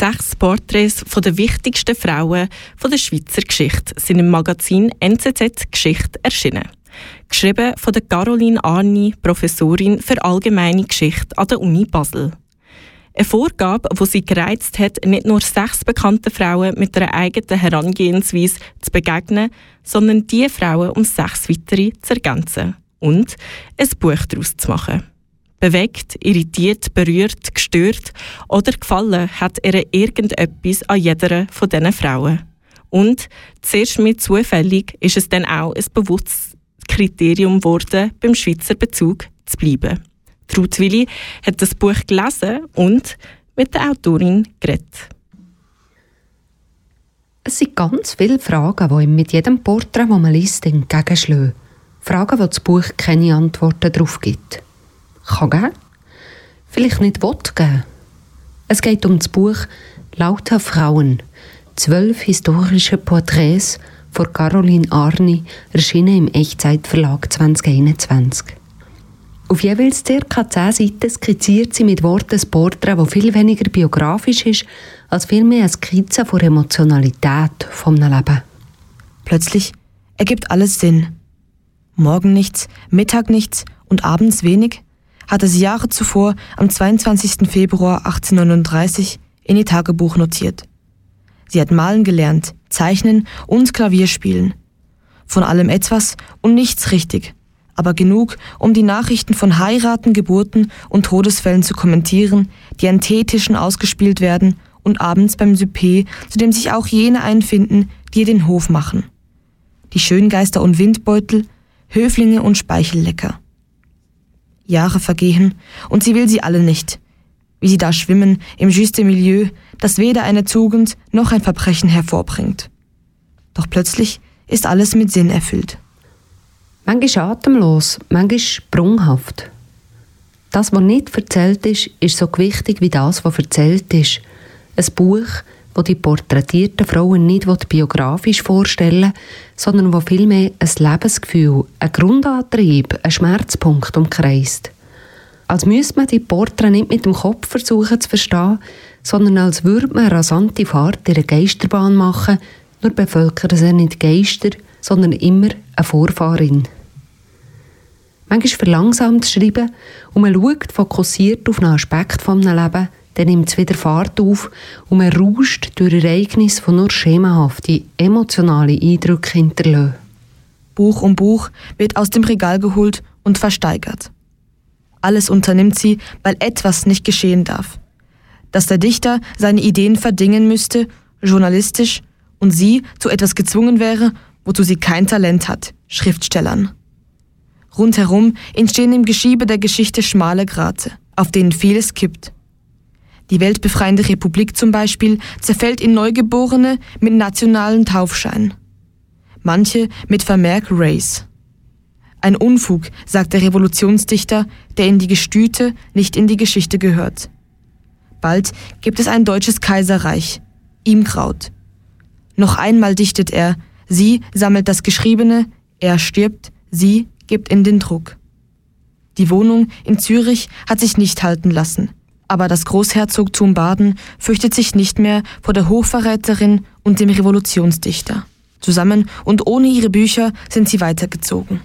Sechs Porträts von den wichtigsten Frauen von der Schweizer Geschichte sind im Magazin NZZ Geschichte erschienen. Geschrieben von der Caroline Arni, Professorin für Allgemeine Geschichte an der Uni Basel. Eine Vorgabe, die sie gereizt hat, nicht nur sechs bekannte Frauen mit einer eigenen Herangehensweise zu begegnen, sondern die Frauen um sechs weitere zu ergänzen und ein Buch daraus zu machen. Bewegt, irritiert, berührt, gestört oder gefallen hat ihr irgendetwas an jeder von diesen Frauen. Und zuerst mit zufällig ist es dann auch ein bewusstes Kriterium geworden, beim Schweizer Bezug zu bleiben. Ruth Willi hat das Buch gelesen und mit der Autorin geredet. Es sind ganz viele Fragen, die ihm mit jedem Porträt, das man liest, entgegenschlagen. Fragen, wo das Buch keine Antworten darauf gibt. Kann geben, vielleicht nicht will geben. Es geht um das Buch Lauter Frauen. Zwölf historische Porträts von Caroline Arni, erschienen im Echtzeitverlag 2021. Auf jeweils ca. 10 Seiten skizziert sie mit Worten ein Porträt, das viel weniger biografisch ist, als vielmehr eine Skizze von Emotionalität vom Leben. Plötzlich ergibt alles Sinn. Morgen nichts, Mittag nichts und abends wenig, hatte sie Jahre zuvor am 22. Februar 1839 in ihr Tagebuch notiert. Sie hat malen gelernt, zeichnen und Klavier spielen. Von allem etwas und nichts richtig aber genug, um die Nachrichten von Heiraten, Geburten und Todesfällen zu kommentieren, die an Teetischen ausgespielt werden und abends beim Souper, zu dem sich auch jene einfinden, die ihr den Hof machen. Die Schöngeister und Windbeutel, Höflinge und Speichellecker. Jahre vergehen und sie will sie alle nicht. Wie sie da schwimmen im juste Milieu, das weder eine Tugend noch ein Verbrechen hervorbringt. Doch plötzlich ist alles mit Sinn erfüllt. Manchmal atemlos, manchmal sprunghaft. Das, was nicht erzählt ist, ist so wichtig wie das, was erzählt ist. Ein Buch, das die porträtierten Frauen nicht biografisch vorstellen sondern wo vielmehr ein Lebensgefühl, ein Grundantrieb, ein Schmerzpunkt umkreist. Als müsste man die Porträts nicht mit dem Kopf versuchen zu verstehen, sondern als würde man eine rasante Fahrt in einer Geisterbahn machen, nur bevölkern sie nicht Geister, sondern immer eine Vorfahrin. Manchmal verlangsamt schreiben und man schaut fokussiert auf einen Aspekt von einem Leben, dann nimmt es wieder Fahrt auf und man rauscht durch Ereignisse, die nur schemenhafte, emotionale Eindrücke hinterlassen. Buch um Buch wird aus dem Regal geholt und versteigert. Alles unternimmt sie, weil etwas nicht geschehen darf. Dass der Dichter seine Ideen verdingen müsste, journalistisch, und sie zu etwas gezwungen wäre, wozu sie kein Talent hat, Schriftstellern. Rundherum entstehen im Geschiebe der Geschichte schmale Grate, auf denen vieles kippt. Die weltbefreiende Republik zum Beispiel zerfällt in Neugeborene mit nationalen Taufschein. Manche mit Vermerk Race. Ein Unfug, sagt der Revolutionsdichter, der in die Gestüte, nicht in die Geschichte gehört. Bald gibt es ein deutsches Kaiserreich. Ihm graut. Noch einmal dichtet er, sie sammelt das Geschriebene, er stirbt, sie gibt in den Druck. Die Wohnung in Zürich hat sich nicht halten lassen, aber das Großherzogtum Baden fürchtet sich nicht mehr vor der Hochverräterin und dem Revolutionsdichter. Zusammen und ohne ihre Bücher sind sie weitergezogen.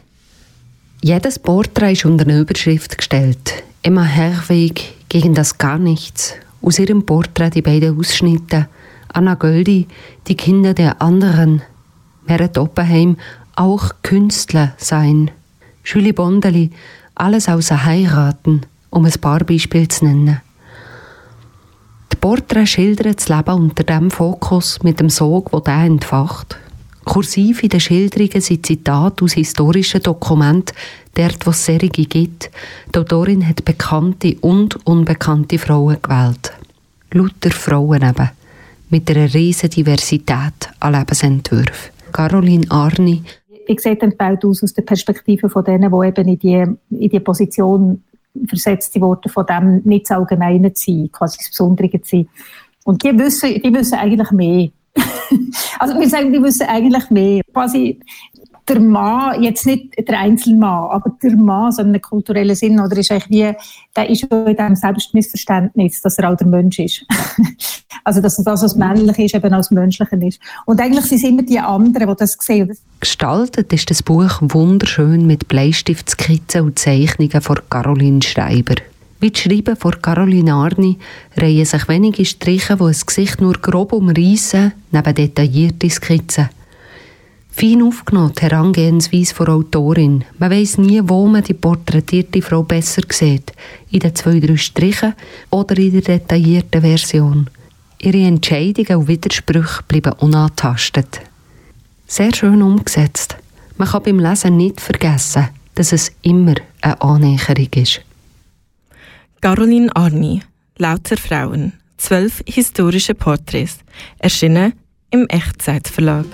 Jedes Porträt ist unter eine Überschrift gestellt. Emma Herweg gegen das Gar Nichts. Aus ihrem Porträt die beiden Ausschnitte. Anna Göldi, die Kinder der anderen. Meret Oppenheim, auch Künstler sein. Julie Bondeli, alles außer heiraten, um ein paar Beispiele zu nennen. Die Porträts schildern das Leben unter dem Fokus mit dem Sog, wo der entfacht. Kursiv in den Schilderungen sind Zitate aus historischen Dokumenten, dort wo es Serie gibt. Die Autorin hat bekannte und unbekannte Frauen gewählt. Lauter Frauen eben, mit einer riesen Diversität an Lebensentwürfen. Caroline Arni sieht denn die Welt aus der Perspektive von denen, die eben in die, in die Position versetzt wurden, von dem nicht das Allgemeine zu sein, quasi das Besondere zu sein. Und die wissen, die wissen eigentlich mehr. also wir sagen, die wissen eigentlich mehr. Quasi der Mann, jetzt nicht der Einzelmann, aber der Mann, so im kulturellen Sinn, oder ist eigentlich wie, der ist schon in diesem Selbstmissverständnis, dass er auch der Mensch ist. also, dass das, was männlich ist, eben als Menschlichen ist. Und eigentlich sind es immer die anderen, die das sehen. Gestaltet ist das Buch wunderschön mit Bleistiftskizzen und Zeichnungen von Caroline Schreiber. Wie die Schreiben von Caroline Arni reihen sich wenige Striche, die ein Gesicht nur grob umreißen, neben detaillierte Skizzen. Fein aufgenommen, die Herangehensweise der Autorin. Man weiss nie, wo man die porträtierte Frau besser sieht. In den zwei, drei Strichen oder in der detaillierten Version. Ihre Entscheidungen und Widersprüche bleiben unantastet. Sehr schön umgesetzt. Man kann beim Lesen nicht vergessen, dass es immer eine Annäherung ist. Caroline Arni, Lauter Frauen, zwölf historische Porträts, erschienen im Echtzeitverlag.